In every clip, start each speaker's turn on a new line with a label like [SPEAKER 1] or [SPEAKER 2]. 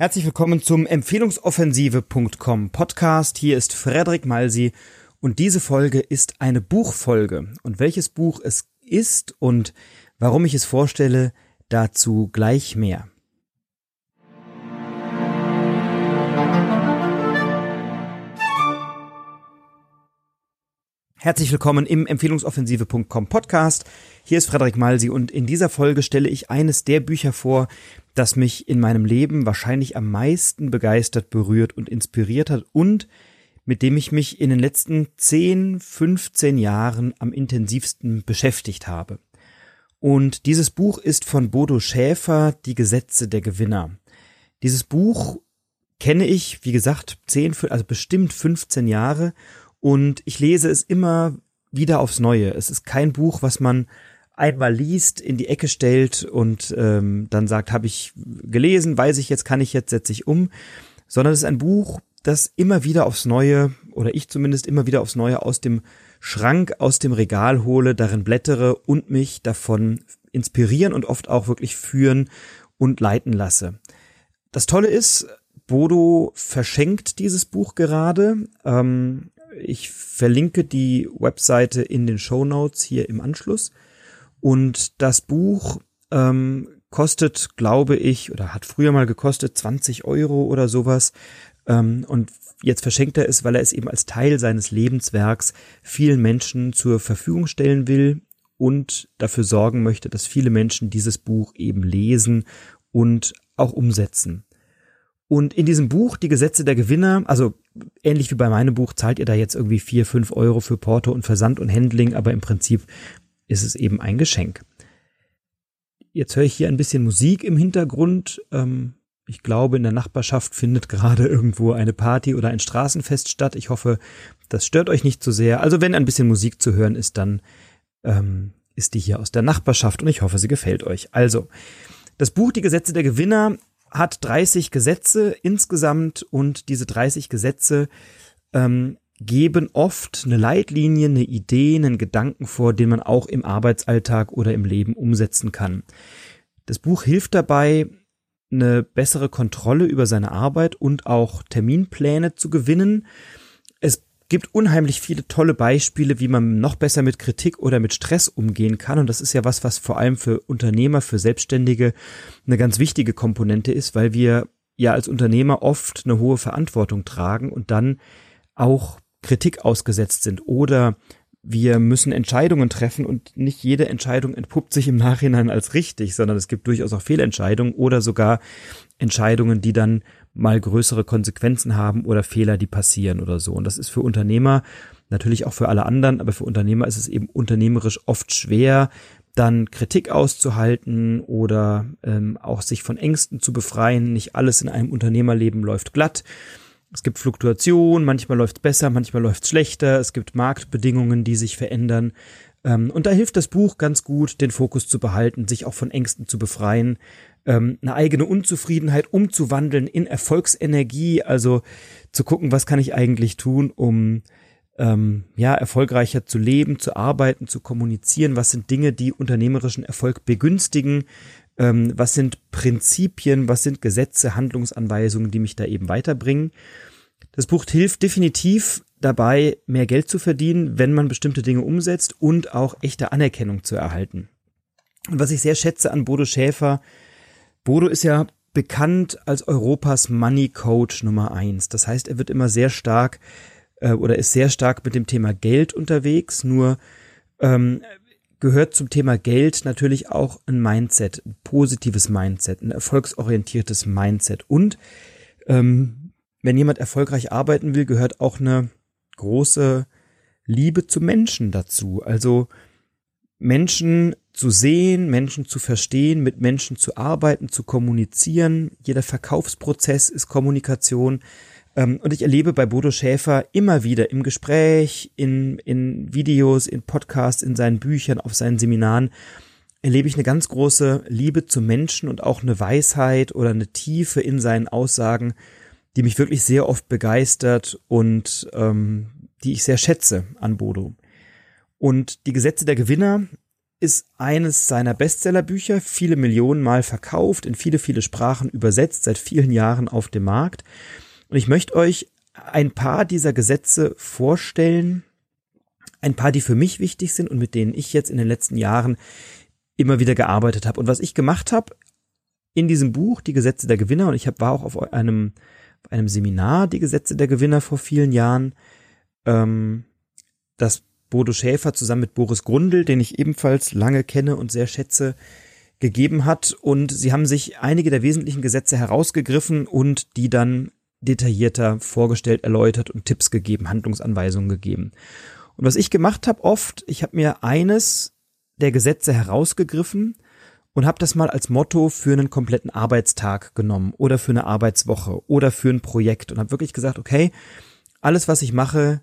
[SPEAKER 1] Herzlich willkommen zum Empfehlungsoffensive.com Podcast. Hier ist Frederik Malsi und diese Folge ist eine Buchfolge. Und welches Buch es ist und warum ich es vorstelle, dazu gleich mehr. Herzlich willkommen im Empfehlungsoffensive.com Podcast. Hier ist Frederik Malsi und in dieser Folge stelle ich eines der Bücher vor, das mich in meinem Leben wahrscheinlich am meisten begeistert, berührt und inspiriert hat und mit dem ich mich in den letzten 10, 15 Jahren am intensivsten beschäftigt habe. Und dieses Buch ist von Bodo Schäfer, Die Gesetze der Gewinner. Dieses Buch kenne ich, wie gesagt, 10, also bestimmt 15 Jahre und ich lese es immer wieder aufs Neue. Es ist kein Buch, was man einmal liest, in die Ecke stellt und ähm, dann sagt, habe ich gelesen, weiß ich jetzt, kann ich jetzt, setze ich um, sondern es ist ein Buch, das immer wieder aufs Neue, oder ich zumindest immer wieder aufs Neue aus dem Schrank, aus dem Regal hole, darin blättere und mich davon inspirieren und oft auch wirklich führen und leiten lasse. Das Tolle ist, Bodo verschenkt dieses Buch gerade. Ähm, ich verlinke die Webseite in den Show Notes hier im Anschluss. Und das Buch ähm, kostet, glaube ich, oder hat früher mal gekostet 20 Euro oder sowas. Ähm, und jetzt verschenkt er es, weil er es eben als Teil seines Lebenswerks vielen Menschen zur Verfügung stellen will und dafür sorgen möchte, dass viele Menschen dieses Buch eben lesen und auch umsetzen. Und in diesem Buch, die Gesetze der Gewinner, also ähnlich wie bei meinem Buch, zahlt ihr da jetzt irgendwie vier, fünf Euro für Porto und Versand und Handling, aber im Prinzip ist es eben ein Geschenk. Jetzt höre ich hier ein bisschen Musik im Hintergrund. Ähm, ich glaube, in der Nachbarschaft findet gerade irgendwo eine Party oder ein Straßenfest statt. Ich hoffe, das stört euch nicht zu so sehr. Also wenn ein bisschen Musik zu hören ist, dann ähm, ist die hier aus der Nachbarschaft und ich hoffe, sie gefällt euch. Also, das Buch Die Gesetze der Gewinner hat 30 Gesetze insgesamt und diese 30 Gesetze ähm, geben oft eine Leitlinie, eine Idee, einen Gedanken vor, den man auch im Arbeitsalltag oder im Leben umsetzen kann. Das Buch hilft dabei, eine bessere Kontrolle über seine Arbeit und auch Terminpläne zu gewinnen. Es gibt unheimlich viele tolle Beispiele, wie man noch besser mit Kritik oder mit Stress umgehen kann. Und das ist ja was, was vor allem für Unternehmer, für Selbstständige eine ganz wichtige Komponente ist, weil wir ja als Unternehmer oft eine hohe Verantwortung tragen und dann auch Kritik ausgesetzt sind oder wir müssen Entscheidungen treffen und nicht jede Entscheidung entpuppt sich im Nachhinein als richtig, sondern es gibt durchaus auch Fehlentscheidungen oder sogar Entscheidungen, die dann mal größere Konsequenzen haben oder Fehler, die passieren oder so. Und das ist für Unternehmer, natürlich auch für alle anderen, aber für Unternehmer ist es eben unternehmerisch oft schwer, dann Kritik auszuhalten oder ähm, auch sich von Ängsten zu befreien. Nicht alles in einem Unternehmerleben läuft glatt. Es gibt Fluktuation, manchmal läuft es besser, manchmal läuft es schlechter, es gibt Marktbedingungen, die sich verändern. Ähm, und da hilft das Buch ganz gut, den Fokus zu behalten, sich auch von Ängsten zu befreien, ähm, eine eigene Unzufriedenheit umzuwandeln in Erfolgsenergie, also zu gucken, was kann ich eigentlich tun, um ähm, ja erfolgreicher zu leben, zu arbeiten, zu kommunizieren, was sind Dinge, die unternehmerischen Erfolg begünstigen, ähm, was sind Prinzipien, was sind Gesetze, Handlungsanweisungen, die mich da eben weiterbringen. Das Buch hilft definitiv dabei, mehr Geld zu verdienen, wenn man bestimmte Dinge umsetzt und auch echte Anerkennung zu erhalten. Und was ich sehr schätze an Bodo Schäfer, Bodo ist ja bekannt als Europas Money Coach Nummer eins. Das heißt, er wird immer sehr stark äh, oder ist sehr stark mit dem Thema Geld unterwegs. Nur ähm, gehört zum Thema Geld natürlich auch ein Mindset, ein positives Mindset, ein erfolgsorientiertes Mindset. Und ähm, wenn jemand erfolgreich arbeiten will, gehört auch eine große Liebe zu Menschen dazu. Also Menschen zu sehen, Menschen zu verstehen, mit Menschen zu arbeiten, zu kommunizieren. Jeder Verkaufsprozess ist Kommunikation. Ähm, und ich erlebe bei Bodo Schäfer immer wieder im Gespräch, in, in Videos, in Podcasts, in seinen Büchern, auf seinen Seminaren, erlebe ich eine ganz große Liebe zu Menschen und auch eine Weisheit oder eine Tiefe in seinen Aussagen, die mich wirklich sehr oft begeistert und ähm, die ich sehr schätze an Bodo. Und die Gesetze der Gewinner ist eines seiner Bestsellerbücher, viele Millionen Mal verkauft, in viele, viele Sprachen übersetzt, seit vielen Jahren auf dem Markt. Und ich möchte euch ein paar dieser Gesetze vorstellen, ein paar, die für mich wichtig sind und mit denen ich jetzt in den letzten Jahren immer wieder gearbeitet habe. Und was ich gemacht habe in diesem Buch, die Gesetze der Gewinner, und ich hab, war auch auf einem, auf einem Seminar, die Gesetze der Gewinner vor vielen Jahren, ähm, das Bodo Schäfer zusammen mit Boris Grundl, den ich ebenfalls lange kenne und sehr schätze, gegeben hat. Und sie haben sich einige der wesentlichen Gesetze herausgegriffen und die dann detaillierter vorgestellt, erläutert und Tipps gegeben, Handlungsanweisungen gegeben. Und was ich gemacht habe oft, ich habe mir eines der Gesetze herausgegriffen und habe das mal als Motto für einen kompletten Arbeitstag genommen oder für eine Arbeitswoche oder für ein Projekt und habe wirklich gesagt, okay, alles, was ich mache,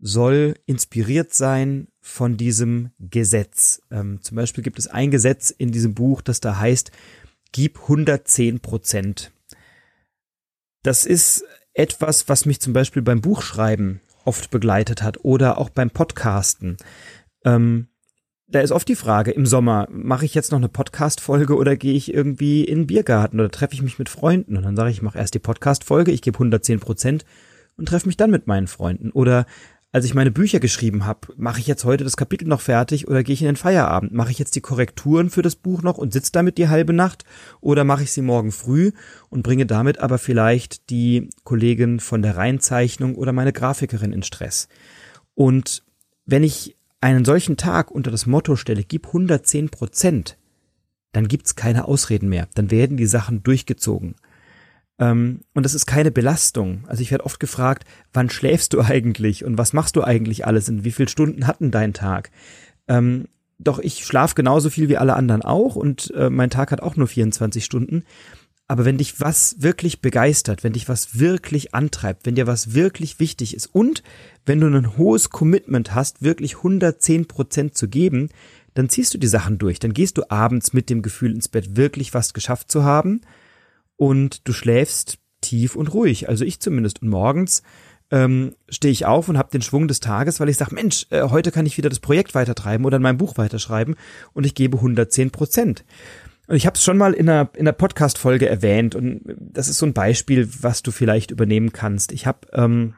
[SPEAKER 1] soll inspiriert sein von diesem Gesetz. Ähm, zum Beispiel gibt es ein Gesetz in diesem Buch, das da heißt, gib 110 Prozent. Das ist etwas, was mich zum Beispiel beim Buchschreiben oft begleitet hat oder auch beim Podcasten. Ähm, da ist oft die Frage im Sommer, mache ich jetzt noch eine Podcast-Folge oder gehe ich irgendwie in den Biergarten oder treffe ich mich mit Freunden? Und dann sage ich, ich mache erst die Podcast-Folge, ich gebe 110 Prozent und treffe mich dann mit meinen Freunden. Oder als ich meine Bücher geschrieben habe, mache ich jetzt heute das Kapitel noch fertig oder gehe ich in den Feierabend? Mache ich jetzt die Korrekturen für das Buch noch und sitze damit die halbe Nacht oder mache ich sie morgen früh und bringe damit aber vielleicht die Kollegin von der Reinzeichnung oder meine Grafikerin in Stress? Und wenn ich einen solchen Tag unter das Motto stelle, gib 110 Prozent, dann gibt's keine Ausreden mehr. Dann werden die Sachen durchgezogen. Ähm, und das ist keine Belastung. Also ich werde oft gefragt, wann schläfst du eigentlich und was machst du eigentlich alles und wie viele Stunden hatten dein Tag? Ähm, doch ich schlafe genauso viel wie alle anderen auch und äh, mein Tag hat auch nur 24 Stunden. Aber wenn dich was wirklich begeistert, wenn dich was wirklich antreibt, wenn dir was wirklich wichtig ist und wenn du ein hohes Commitment hast, wirklich 110 Prozent zu geben, dann ziehst du die Sachen durch. Dann gehst du abends mit dem Gefühl ins Bett, wirklich was geschafft zu haben und du schläfst tief und ruhig. Also ich zumindest. Und morgens ähm, stehe ich auf und habe den Schwung des Tages, weil ich sage, Mensch, äh, heute kann ich wieder das Projekt weitertreiben oder in meinem Buch weiterschreiben und ich gebe 110 Prozent. Und ich habe es schon mal in einer, in einer Podcast-Folge erwähnt und das ist so ein Beispiel, was du vielleicht übernehmen kannst. Ich habe ähm,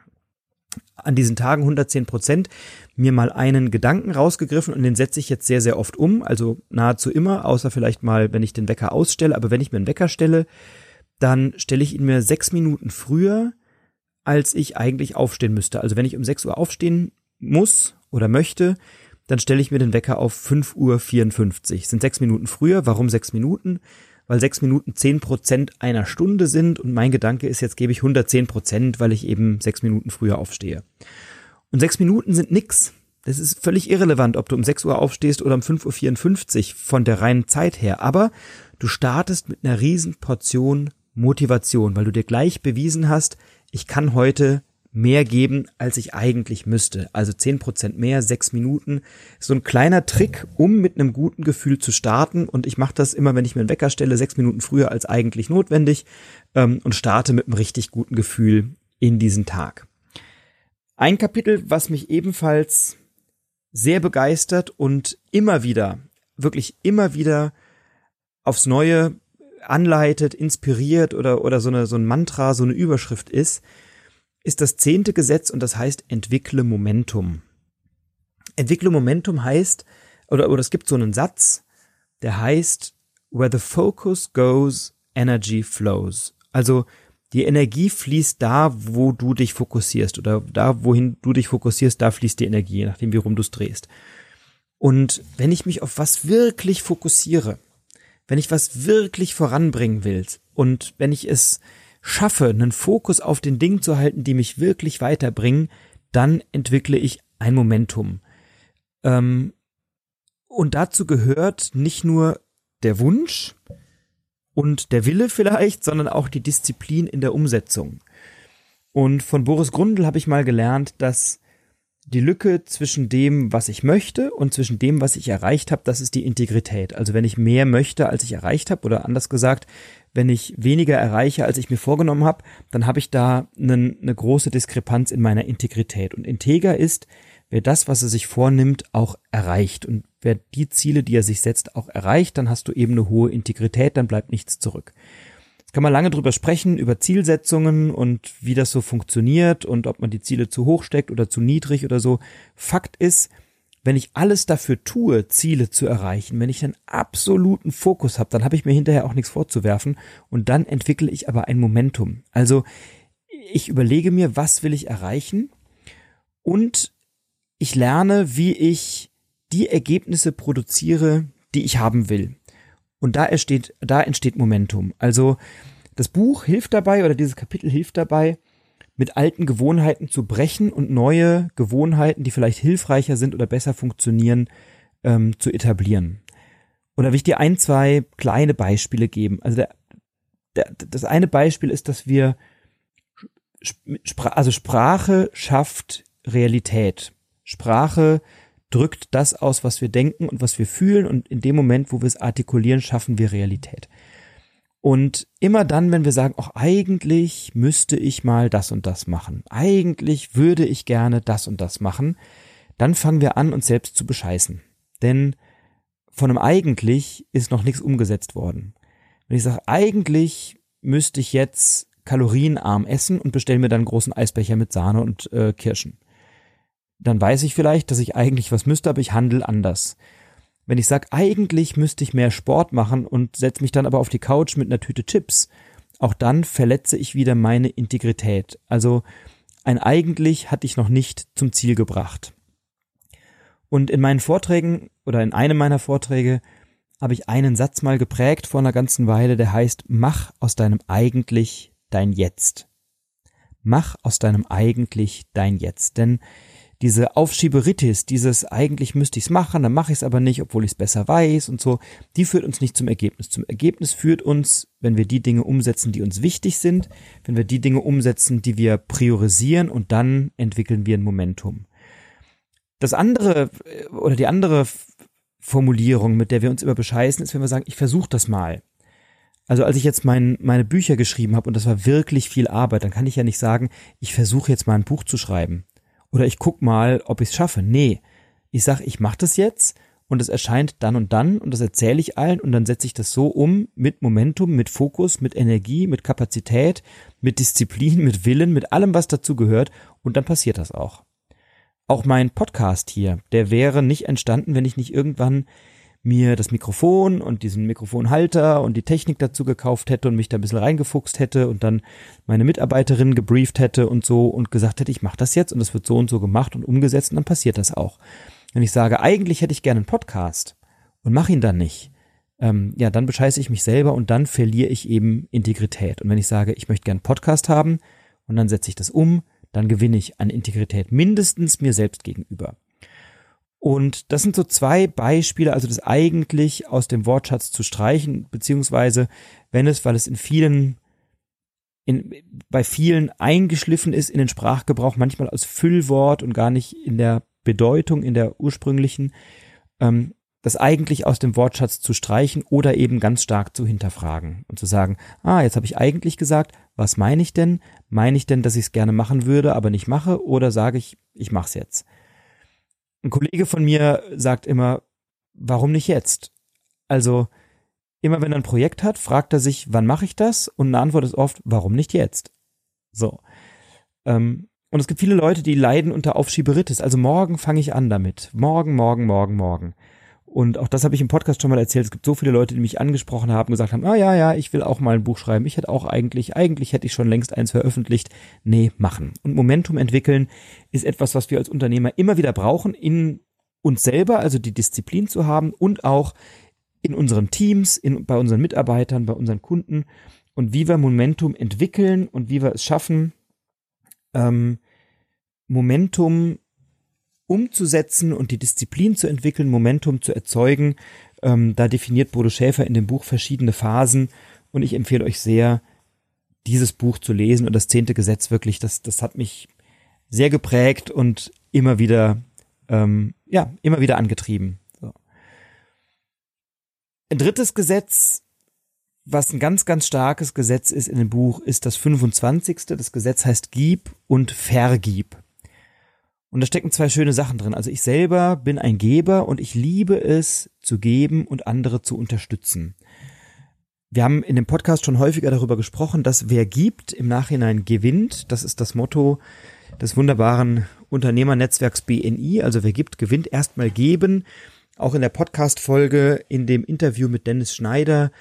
[SPEAKER 1] an diesen Tagen 110 Prozent mir mal einen Gedanken rausgegriffen und den setze ich jetzt sehr, sehr oft um, also nahezu immer, außer vielleicht mal, wenn ich den Wecker ausstelle, aber wenn ich mir einen Wecker stelle, dann stelle ich ihn mir sechs Minuten früher, als ich eigentlich aufstehen müsste. Also wenn ich um sechs Uhr aufstehen muss oder möchte, dann stelle ich mir den Wecker auf fünf Uhr. Sind sechs Minuten früher. Warum sechs Minuten? Weil sechs Minuten zehn Prozent einer Stunde sind und mein Gedanke ist, jetzt gebe ich 110 Prozent, weil ich eben sechs Minuten früher aufstehe. Und sechs Minuten sind nix. Das ist völlig irrelevant, ob du um 6 Uhr aufstehst oder um 5.54 Uhr von der reinen Zeit her. Aber du startest mit einer riesen Portion Motivation, weil du dir gleich bewiesen hast, ich kann heute mehr geben, als ich eigentlich müsste. Also zehn Prozent mehr, sechs Minuten. So ein kleiner Trick, um mit einem guten Gefühl zu starten. Und ich mache das immer, wenn ich mir einen Wecker stelle, sechs Minuten früher als eigentlich notwendig ähm, und starte mit einem richtig guten Gefühl in diesen Tag. Ein Kapitel, was mich ebenfalls sehr begeistert und immer wieder, wirklich immer wieder aufs Neue anleitet, inspiriert oder, oder so, eine, so ein Mantra, so eine Überschrift ist, ist das zehnte Gesetz und das heißt entwickle Momentum. Entwickle Momentum heißt, oder, oder es gibt so einen Satz, der heißt, where the focus goes, energy flows. Also die Energie fließt da, wo du dich fokussierst oder da, wohin du dich fokussierst, da fließt die Energie, je nachdem, wie rum du es drehst. Und wenn ich mich auf was wirklich fokussiere, wenn ich was wirklich voranbringen will und wenn ich es schaffe, einen Fokus auf den Dingen zu halten, die mich wirklich weiterbringen, dann entwickle ich ein Momentum. Ähm, und dazu gehört nicht nur der Wunsch und der Wille vielleicht, sondern auch die Disziplin in der Umsetzung. Und von Boris Grundl habe ich mal gelernt, dass die Lücke zwischen dem, was ich möchte und zwischen dem, was ich erreicht habe, das ist die Integrität. Also wenn ich mehr möchte, als ich erreicht habe, oder anders gesagt, wenn ich weniger erreiche, als ich mir vorgenommen habe, dann habe ich da eine, eine große Diskrepanz in meiner Integrität. Und integer ist, wer das, was er sich vornimmt, auch erreicht. Und wer die Ziele, die er sich setzt, auch erreicht, dann hast du eben eine hohe Integrität, dann bleibt nichts zurück. Kann man lange drüber sprechen, über Zielsetzungen und wie das so funktioniert und ob man die Ziele zu hoch steckt oder zu niedrig oder so. Fakt ist, wenn ich alles dafür tue, Ziele zu erreichen, wenn ich einen absoluten Fokus habe, dann habe ich mir hinterher auch nichts vorzuwerfen und dann entwickle ich aber ein Momentum. Also ich überlege mir, was will ich erreichen und ich lerne, wie ich die Ergebnisse produziere, die ich haben will. Und da entsteht, da entsteht Momentum. Also das Buch hilft dabei oder dieses Kapitel hilft dabei, mit alten Gewohnheiten zu brechen und neue Gewohnheiten, die vielleicht hilfreicher sind oder besser funktionieren, ähm, zu etablieren. Und da will ich dir ein, zwei kleine Beispiele geben. Also der, der, das eine Beispiel ist, dass wir also Sprache schafft Realität. Sprache drückt das aus, was wir denken und was wir fühlen und in dem Moment, wo wir es artikulieren, schaffen wir Realität. Und immer dann, wenn wir sagen, auch eigentlich müsste ich mal das und das machen, eigentlich würde ich gerne das und das machen, dann fangen wir an, uns selbst zu bescheißen. Denn von einem eigentlich ist noch nichts umgesetzt worden. Wenn ich sage, eigentlich müsste ich jetzt kalorienarm essen und bestelle mir dann einen großen Eisbecher mit Sahne und äh, Kirschen. Dann weiß ich vielleicht, dass ich eigentlich was müsste, aber ich handle anders. Wenn ich sage, eigentlich müsste ich mehr Sport machen und setze mich dann aber auf die Couch mit einer Tüte Chips, auch dann verletze ich wieder meine Integrität. Also ein eigentlich hatte ich noch nicht zum Ziel gebracht. Und in meinen Vorträgen oder in einem meiner Vorträge habe ich einen Satz mal geprägt vor einer ganzen Weile, der heißt, mach aus deinem eigentlich dein Jetzt. Mach aus deinem eigentlich dein Jetzt. Denn diese Aufschieberitis, dieses eigentlich müsste ich es machen, dann mache ich es aber nicht, obwohl ich es besser weiß und so, die führt uns nicht zum Ergebnis. Zum Ergebnis führt uns, wenn wir die Dinge umsetzen, die uns wichtig sind, wenn wir die Dinge umsetzen, die wir priorisieren und dann entwickeln wir ein Momentum. Das andere äh, oder die andere Formulierung, mit der wir uns immer bescheißen, ist, wenn wir sagen, ich versuche das mal. Also als ich jetzt mein, meine Bücher geschrieben habe und das war wirklich viel Arbeit, dann kann ich ja nicht sagen, ich versuche jetzt mal ein Buch zu schreiben oder ich guck mal, ob ich es schaffe. Nee, ich sag, ich mache das jetzt und es erscheint dann und dann und das erzähle ich allen und dann setze ich das so um mit Momentum, mit Fokus, mit Energie, mit Kapazität, mit Disziplin, mit Willen, mit allem, was dazu gehört und dann passiert das auch. Auch mein Podcast hier, der wäre nicht entstanden, wenn ich nicht irgendwann mir das Mikrofon und diesen Mikrofonhalter und die Technik dazu gekauft hätte und mich da ein bisschen reingefuchst hätte und dann meine Mitarbeiterin gebrieft hätte und so und gesagt hätte, ich mache das jetzt und es wird so und so gemacht und umgesetzt und dann passiert das auch. Wenn ich sage, eigentlich hätte ich gerne einen Podcast und mache ihn dann nicht, ähm, ja, dann bescheiße ich mich selber und dann verliere ich eben Integrität. Und wenn ich sage, ich möchte gerne einen Podcast haben und dann setze ich das um, dann gewinne ich an Integrität mindestens mir selbst gegenüber. Und das sind so zwei Beispiele, also das eigentlich aus dem Wortschatz zu streichen, beziehungsweise wenn es, weil es in vielen, in, bei vielen eingeschliffen ist in den Sprachgebrauch, manchmal als Füllwort und gar nicht in der Bedeutung, in der ursprünglichen, ähm, das eigentlich aus dem Wortschatz zu streichen oder eben ganz stark zu hinterfragen und zu sagen, ah, jetzt habe ich eigentlich gesagt, was meine ich denn? Meine ich denn, dass ich es gerne machen würde, aber nicht mache? Oder sage ich, ich mache es jetzt? Ein Kollege von mir sagt immer, warum nicht jetzt? Also immer wenn er ein Projekt hat, fragt er sich, wann mache ich das? Und eine Antwort ist oft, warum nicht jetzt? So. Ähm, und es gibt viele Leute, die leiden unter Aufschieberitis. Also morgen fange ich an damit. Morgen, morgen, morgen, morgen. Und auch das habe ich im Podcast schon mal erzählt. Es gibt so viele Leute, die mich angesprochen haben, gesagt haben, ah ja, ja, ich will auch mal ein Buch schreiben. Ich hätte auch eigentlich, eigentlich hätte ich schon längst eins veröffentlicht. Nee, machen. Und Momentum entwickeln ist etwas, was wir als Unternehmer immer wieder brauchen, in uns selber, also die Disziplin zu haben und auch in unseren Teams, in, bei unseren Mitarbeitern, bei unseren Kunden und wie wir Momentum entwickeln und wie wir es schaffen, ähm, Momentum umzusetzen und die Disziplin zu entwickeln, Momentum zu erzeugen. Ähm, da definiert Bodo Schäfer in dem Buch verschiedene Phasen und ich empfehle euch sehr, dieses Buch zu lesen und das zehnte Gesetz wirklich, das, das hat mich sehr geprägt und immer wieder, ähm, ja, immer wieder angetrieben. So. Ein drittes Gesetz, was ein ganz, ganz starkes Gesetz ist in dem Buch, ist das 25. Das Gesetz heißt Gib und Vergib. Und da stecken zwei schöne Sachen drin. Also ich selber bin ein Geber und ich liebe es zu geben und andere zu unterstützen. Wir haben in dem Podcast schon häufiger darüber gesprochen, dass wer gibt, im Nachhinein gewinnt. Das ist das Motto des wunderbaren Unternehmernetzwerks BNI. Also wer gibt, gewinnt. Erstmal geben. Auch in der Podcast-Folge, in dem Interview mit Dennis Schneider,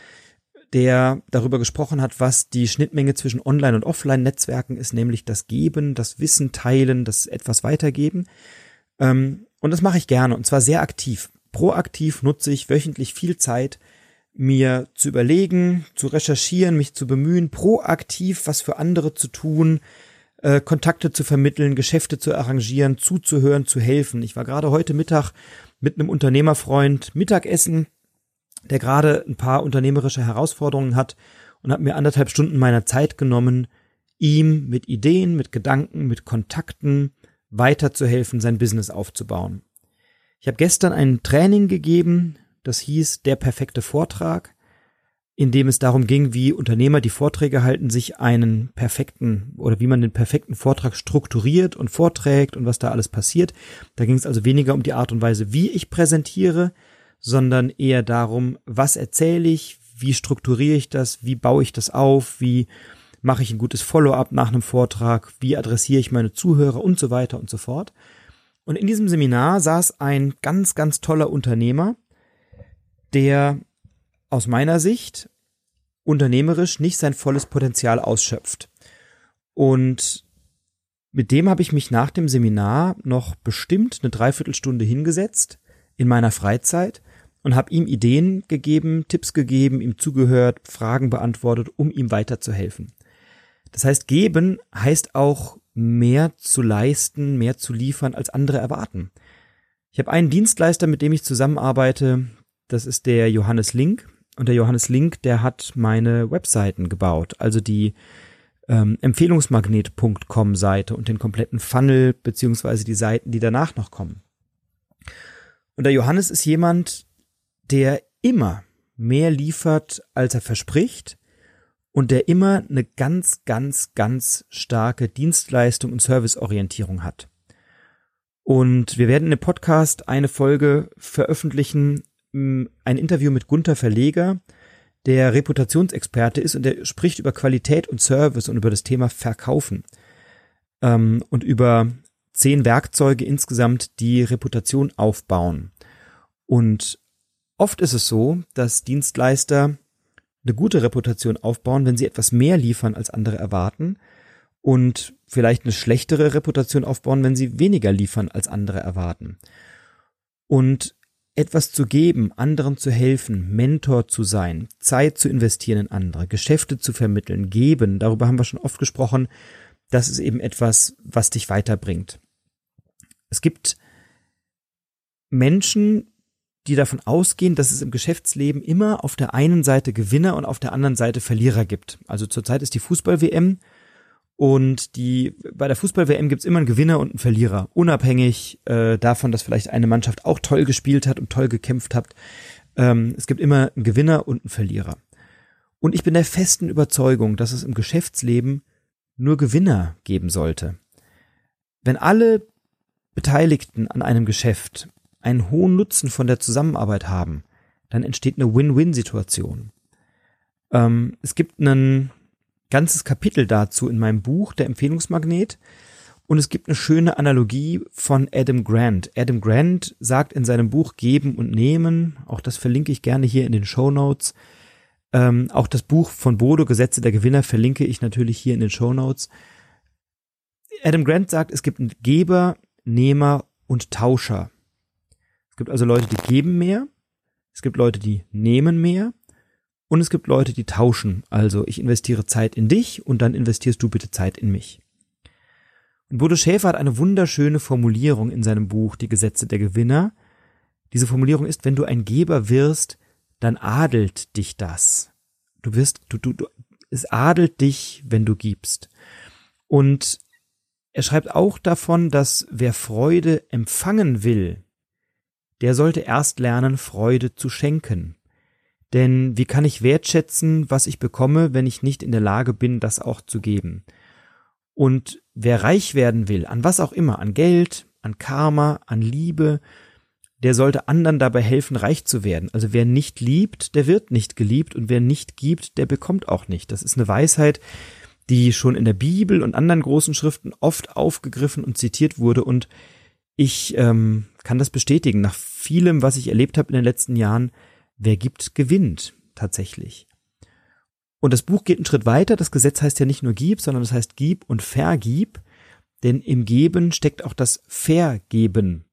[SPEAKER 1] der darüber gesprochen hat, was die Schnittmenge zwischen Online- und Offline-Netzwerken ist, nämlich das Geben, das Wissen teilen, das etwas weitergeben. Ähm, und das mache ich gerne und zwar sehr aktiv. Proaktiv nutze ich wöchentlich viel Zeit, mir zu überlegen, zu recherchieren, mich zu bemühen, proaktiv was für andere zu tun, äh, Kontakte zu vermitteln, Geschäfte zu arrangieren, zuzuhören, zu helfen. Ich war gerade heute Mittag mit einem Unternehmerfreund Mittagessen, der gerade ein paar unternehmerische Herausforderungen hat und habe mir anderthalb Stunden meiner Zeit genommen, ihm mit Ideen, mit Gedanken, mit Kontakten weiterzuhelfen, sein Business aufzubauen. Ich habe gestern ein Training gegeben das hieß Der perfekte Vortrag, in dem es darum ging, wie Unternehmer, die Vorträge halten, sich einen perfekten oder wie man den perfekten Vortrag strukturiert und vorträgt und was da alles passiert. Da ging es also weniger um die Art und Weise, wie ich präsentiere, sondern eher darum, was erzähle ich, wie strukturiere ich das, wie baue ich das auf, wie mache ich ein gutes Follow-up nach einem Vortrag, wie adressiere ich meine Zuhörer und so weiter und so fort. Und in diesem Seminar saß ein ganz, ganz toller Unternehmer, der aus meiner Sicht unternehmerisch nicht sein volles Potenzial ausschöpft. Und mit dem habe ich mich nach dem Seminar noch bestimmt eine Dreiviertelstunde hingesetzt in meiner Freizeit und habe ihm Ideen gegeben, Tipps gegeben, ihm zugehört, Fragen beantwortet, um ihm weiterzuhelfen. Das heißt, geben heißt auch mehr zu leisten, mehr zu liefern, als andere erwarten. Ich habe einen Dienstleister, mit dem ich zusammenarbeite, das ist der Johannes Link. Und der Johannes Link, der hat meine Webseiten gebaut, also die ähm, Empfehlungsmagnet.com Seite und den kompletten Funnel beziehungsweise die Seiten, die danach noch kommen. Und der Johannes ist jemand, der immer mehr liefert, als er verspricht und der immer eine ganz, ganz, ganz starke Dienstleistung und Serviceorientierung hat. Und wir werden in dem Podcast eine Folge veröffentlichen, ein Interview mit Gunther Verleger, der Reputationsexperte ist und der spricht über Qualität und Service und über das Thema Verkaufen ähm, und über zehn Werkzeuge insgesamt, die Reputation aufbauen. Und oft ist es so, dass Dienstleister eine gute Reputation aufbauen, wenn sie etwas mehr liefern, als andere erwarten und vielleicht eine schlechtere Reputation aufbauen, wenn sie weniger liefern, als andere erwarten. Und etwas zu geben, anderen zu helfen, Mentor zu sein, Zeit zu investieren in andere, Geschäfte zu vermitteln, geben, darüber haben wir schon oft gesprochen, das ist eben etwas, was dich weiterbringt. Es gibt Menschen, die davon ausgehen, dass es im Geschäftsleben immer auf der einen Seite Gewinner und auf der anderen Seite Verlierer gibt. Also zurzeit ist die Fußball-WM und die bei der Fußball-WM gibt's immer einen Gewinner und einen Verlierer, unabhängig äh, davon, dass vielleicht eine Mannschaft auch toll gespielt hat und toll gekämpft hat. Ähm, es gibt immer einen Gewinner und einen Verlierer. Und ich bin der festen Überzeugung, dass es im Geschäftsleben nur Gewinner geben sollte. Wenn alle Beteiligten an einem Geschäft einen hohen Nutzen von der Zusammenarbeit haben, dann entsteht eine Win-Win-Situation. Ähm, es gibt einen ganzes Kapitel dazu in meinem Buch, der Empfehlungsmagnet. Und es gibt eine schöne Analogie von Adam Grant. Adam Grant sagt in seinem Buch Geben und Nehmen, auch das verlinke ich gerne hier in den Show Notes. Ähm, auch das Buch von Bodo, Gesetze der Gewinner, verlinke ich natürlich hier in den Show Notes. Adam Grant sagt, es gibt einen Geber, Nehmer und Tauscher. Es gibt also Leute, die geben mehr, es gibt Leute, die nehmen mehr und es gibt Leute, die tauschen. Also ich investiere Zeit in dich und dann investierst du bitte Zeit in mich. Und Bodo Schäfer hat eine wunderschöne Formulierung in seinem Buch Die Gesetze der Gewinner. Diese Formulierung ist, wenn du ein Geber wirst, dann adelt dich das. Du wirst, du, du, du, es adelt dich, wenn du gibst. Und er schreibt auch davon, dass wer Freude empfangen will, der sollte erst lernen, Freude zu schenken. Denn wie kann ich wertschätzen, was ich bekomme, wenn ich nicht in der Lage bin, das auch zu geben? Und wer reich werden will, an was auch immer, an Geld, an Karma, an Liebe, der sollte anderen dabei helfen, reich zu werden. Also wer nicht liebt, der wird nicht geliebt und wer nicht gibt, der bekommt auch nicht. Das ist eine Weisheit, die schon in der Bibel und anderen großen Schriften oft aufgegriffen und zitiert wurde und ich ähm, kann das bestätigen. Nach vielem, was ich erlebt habe in den letzten Jahren, wer gibt, gewinnt tatsächlich. Und das Buch geht einen Schritt weiter. Das Gesetz heißt ja nicht nur gib, sondern es heißt gib und vergib. Denn im Geben steckt auch das Vergeben.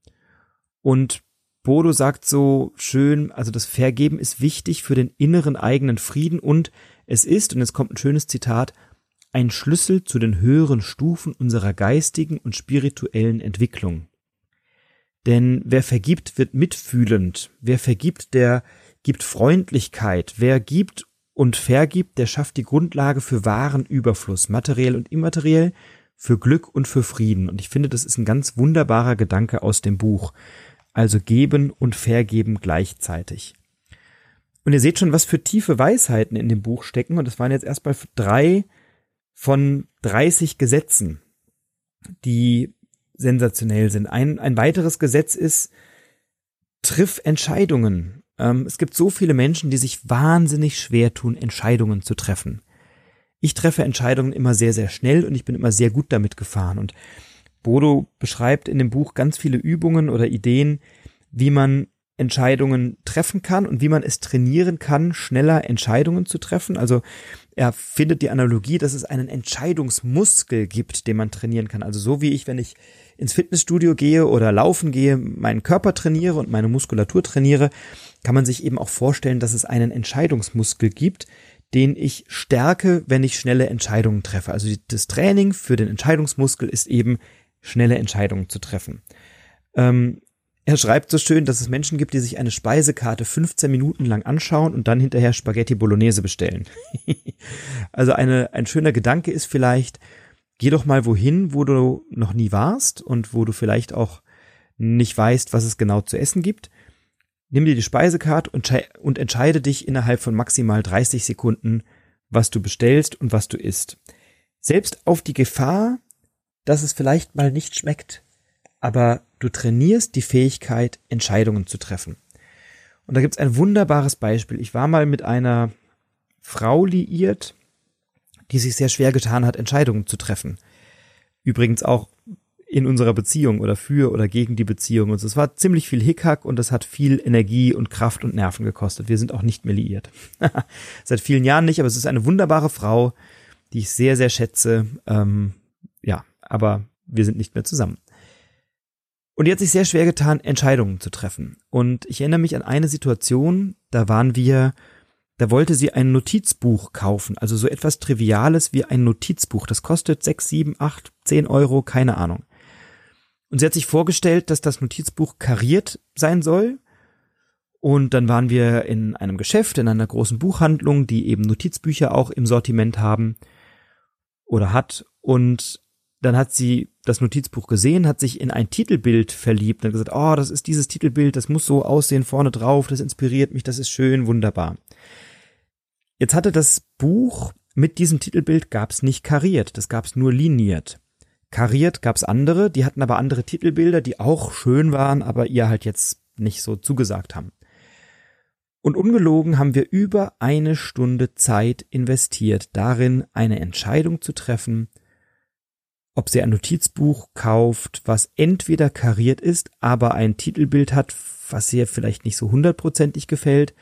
[SPEAKER 1] Und Bodo sagt so schön, also das Vergeben ist wichtig für den inneren eigenen Frieden und es ist, und jetzt kommt ein schönes Zitat, ein Schlüssel zu den höheren Stufen unserer geistigen und spirituellen Entwicklung. Denn wer vergibt, wird mitfühlend. Wer vergibt, der gibt Freundlichkeit. Wer gibt und vergibt, der schafft die Grundlage für wahren Überfluss, materiell und immateriell, für Glück und für Frieden. Und ich finde, das ist ein ganz wunderbarer Gedanke aus dem Buch. Also geben und vergeben gleichzeitig. Und ihr seht schon, was für tiefe Weisheiten in dem Buch stecken. Und das waren jetzt erstmal drei von 30 Gesetzen, die sensationell sind. Ein, ein weiteres Gesetz ist, triff Entscheidungen. Ähm, es gibt so viele Menschen, die sich wahnsinnig schwer tun, Entscheidungen zu treffen. Ich treffe Entscheidungen immer sehr, sehr schnell und ich bin immer sehr gut damit gefahren. Und Bodo beschreibt in dem Buch ganz viele Übungen oder Ideen, wie man Entscheidungen treffen kann und wie man es trainieren kann, schneller Entscheidungen zu treffen. Also er findet die Analogie, dass es einen Entscheidungsmuskel gibt, den man trainieren kann. Also so wie ich, wenn ich ins Fitnessstudio gehe oder laufen gehe, meinen Körper trainiere und meine Muskulatur trainiere, kann man sich eben auch vorstellen, dass es einen Entscheidungsmuskel gibt, den ich stärke, wenn ich schnelle Entscheidungen treffe. Also das Training für den Entscheidungsmuskel ist eben, schnelle Entscheidungen zu treffen. Ähm, er schreibt so schön, dass es Menschen gibt, die sich eine Speisekarte 15 Minuten lang anschauen und dann hinterher Spaghetti Bolognese bestellen. also eine, ein schöner Gedanke ist vielleicht, geh doch mal wohin, wo du noch nie warst und wo du vielleicht auch nicht weißt, was es genau zu essen gibt. Nimm dir die Speisekarte und, und entscheide dich innerhalb von maximal 30 Sekunden, was du bestellst und was du isst. Selbst auf die Gefahr, dass es vielleicht mal nicht schmeckt, aber du trainierst die Fähigkeit, Entscheidungen zu treffen. Und da gibt's ein wunderbares Beispiel. Ich war mal mit einer Frau liiert, die sich sehr schwer getan hat, Entscheidungen zu treffen. Übrigens auch in unserer Beziehung oder für oder gegen die Beziehung. Und es war ziemlich viel Hickhack und das hat viel Energie und Kraft und Nerven gekostet. Wir sind auch nicht mehr liiert. Seit vielen Jahren nicht, aber es ist eine wunderbare Frau, die ich sehr, sehr schätze. Ähm, ja, aber wir sind nicht mehr zusammen. Und die hat sich sehr schwer getan, Entscheidungen zu treffen. Und ich erinnere mich an eine Situation, da waren wir, da wollte sie ein Notizbuch kaufen, also so etwas Triviales wie ein Notizbuch. Das kostet sechs, sieben, acht, zehn Euro, keine Ahnung. Und sie hat sich vorgestellt, dass das Notizbuch kariert sein soll. Und dann waren wir in einem Geschäft, in einer großen Buchhandlung, die eben Notizbücher auch im Sortiment haben oder hat. Und dann hat sie das Notizbuch gesehen, hat sich in ein Titelbild verliebt und gesagt, oh, das ist dieses Titelbild, das muss so aussehen vorne drauf, das inspiriert mich, das ist schön, wunderbar. Jetzt hatte das Buch mit diesem Titelbild gab's nicht kariert, das gab's nur liniert. Kariert gab's andere, die hatten aber andere Titelbilder, die auch schön waren, aber ihr halt jetzt nicht so zugesagt haben. Und ungelogen haben wir über eine Stunde Zeit investiert darin, eine Entscheidung zu treffen, ob sie ein Notizbuch kauft, was entweder kariert ist, aber ein Titelbild hat, was ihr vielleicht nicht so hundertprozentig gefällt,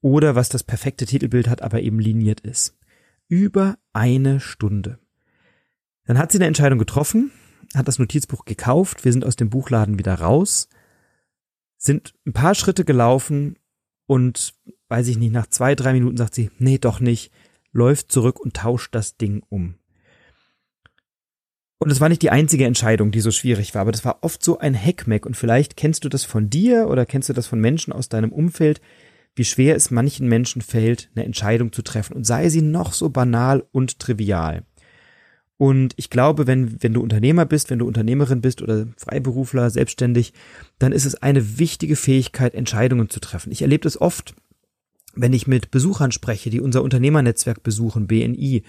[SPEAKER 1] oder was das perfekte Titelbild hat, aber eben liniert ist. Über eine Stunde. Dann hat sie eine Entscheidung getroffen, hat das Notizbuch gekauft, wir sind aus dem Buchladen wieder raus, sind ein paar Schritte gelaufen und, weiß ich nicht, nach zwei, drei Minuten sagt sie, nee, doch nicht, läuft zurück und tauscht das Ding um. Und es war nicht die einzige Entscheidung, die so schwierig war, aber das war oft so ein Heckmeck und vielleicht kennst du das von dir oder kennst du das von Menschen aus deinem Umfeld, wie schwer es manchen Menschen fällt, eine Entscheidung zu treffen und sei sie noch so banal und trivial. Und ich glaube, wenn, wenn du Unternehmer bist, wenn du Unternehmerin bist oder Freiberufler, selbstständig, dann ist es eine wichtige Fähigkeit, Entscheidungen zu treffen. Ich erlebe das oft, wenn ich mit Besuchern spreche, die unser Unternehmernetzwerk besuchen, BNI,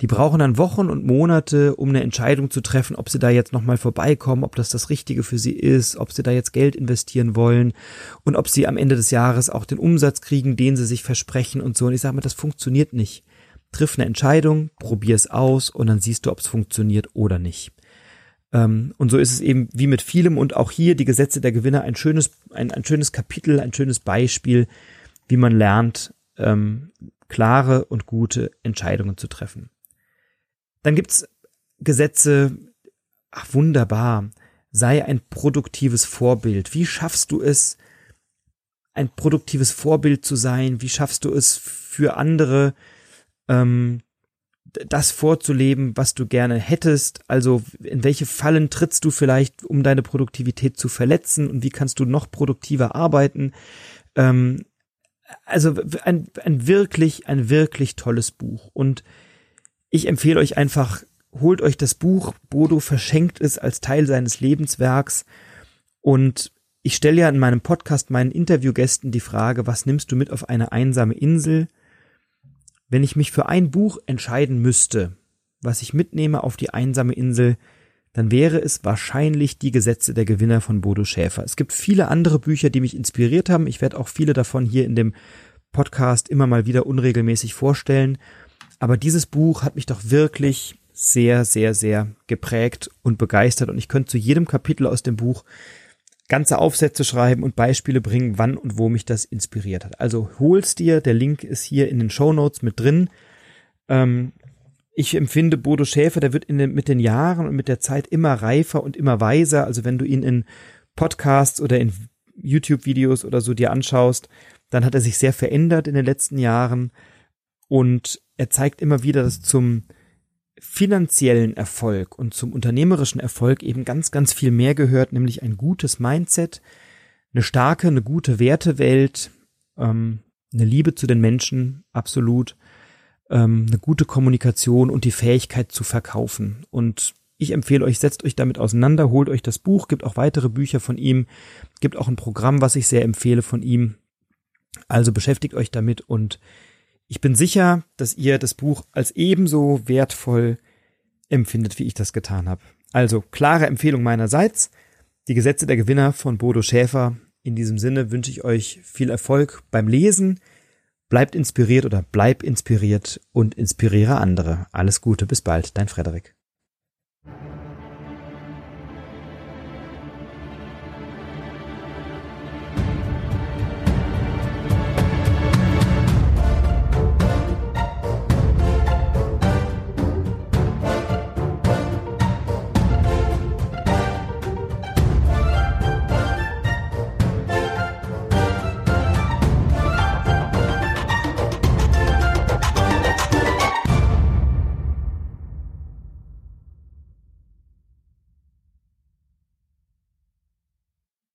[SPEAKER 1] Die brauchen dann Wochen und Monate, um eine Entscheidung zu treffen, ob sie da jetzt nochmal vorbeikommen, ob das das Richtige für sie ist, ob sie da jetzt Geld investieren wollen und ob sie am Ende des Jahres auch den Umsatz kriegen, den sie sich versprechen und so. Und ich sage mal, das funktioniert nicht. Triff eine Entscheidung, probier es aus und dann siehst du, ob es funktioniert oder nicht. Ähm, und so ist es eben wie mit vielem und auch hier die Gesetze der Gewinner ein schönes, ein, ein schönes Kapitel, ein schönes Beispiel, wie man lernt, ähm, klare und gute Entscheidungen zu treffen. Dann gibt's Gesetze, ach wunderbar, sei ein produktives Vorbild. Wie schaffst du es, ein produktives Vorbild zu sein? Wie schaffst du es für andere, ähm, das vorzuleben, was du gerne hättest? Also in welche Fallen trittst du vielleicht, um deine Produktivität zu verletzen? Und wie kannst du noch produktiver arbeiten? Ähm, also ein, ein wirklich, ein wirklich tolles Buch. Und ich empfehle euch einfach, holt euch das Buch. Bodo verschenkt es als Teil seines Lebenswerks. Und ich stelle ja in meinem Podcast meinen Interviewgästen die Frage, was nimmst du mit auf eine einsame Insel? Wenn ich mich für ein Buch entscheiden müsste, was ich mitnehme auf die einsame Insel, dann wäre es wahrscheinlich die Gesetze der Gewinner von Bodo Schäfer. Es gibt viele andere Bücher, die mich inspiriert haben. Ich werde auch viele davon hier in dem Podcast immer mal wieder unregelmäßig vorstellen. Aber dieses Buch hat mich doch wirklich sehr, sehr, sehr geprägt und begeistert. Und ich könnte zu jedem Kapitel aus dem Buch ganze Aufsätze schreiben und Beispiele bringen, wann und wo mich das inspiriert hat. Also hol's dir, der Link ist hier in den Show Notes mit drin. Ähm, ich empfinde Bodo Schäfer, der wird den, mit den Jahren und mit der Zeit immer reifer und immer weiser. Also wenn du ihn in Podcasts oder in YouTube-Videos oder so dir anschaust, dann hat er sich sehr verändert in den letzten Jahren und er zeigt immer wieder, dass zum finanziellen Erfolg und zum unternehmerischen Erfolg eben ganz, ganz viel mehr gehört, nämlich ein gutes Mindset, eine starke, eine gute Wertewelt, ähm, eine Liebe zu den Menschen, absolut, ähm, eine gute Kommunikation und die Fähigkeit zu verkaufen. Und ich empfehle euch, setzt euch damit auseinander, holt euch das Buch, gibt auch weitere Bücher von ihm, gibt auch ein Programm, was ich sehr empfehle von ihm. Also beschäftigt euch damit und ich bin sicher, dass ihr das Buch als ebenso wertvoll empfindet, wie ich das getan habe. Also klare Empfehlung meinerseits. Die Gesetze der Gewinner von Bodo Schäfer. In diesem Sinne wünsche ich euch viel Erfolg beim Lesen. Bleibt inspiriert oder bleib inspiriert und inspiriere andere. Alles Gute, bis bald, dein Frederik.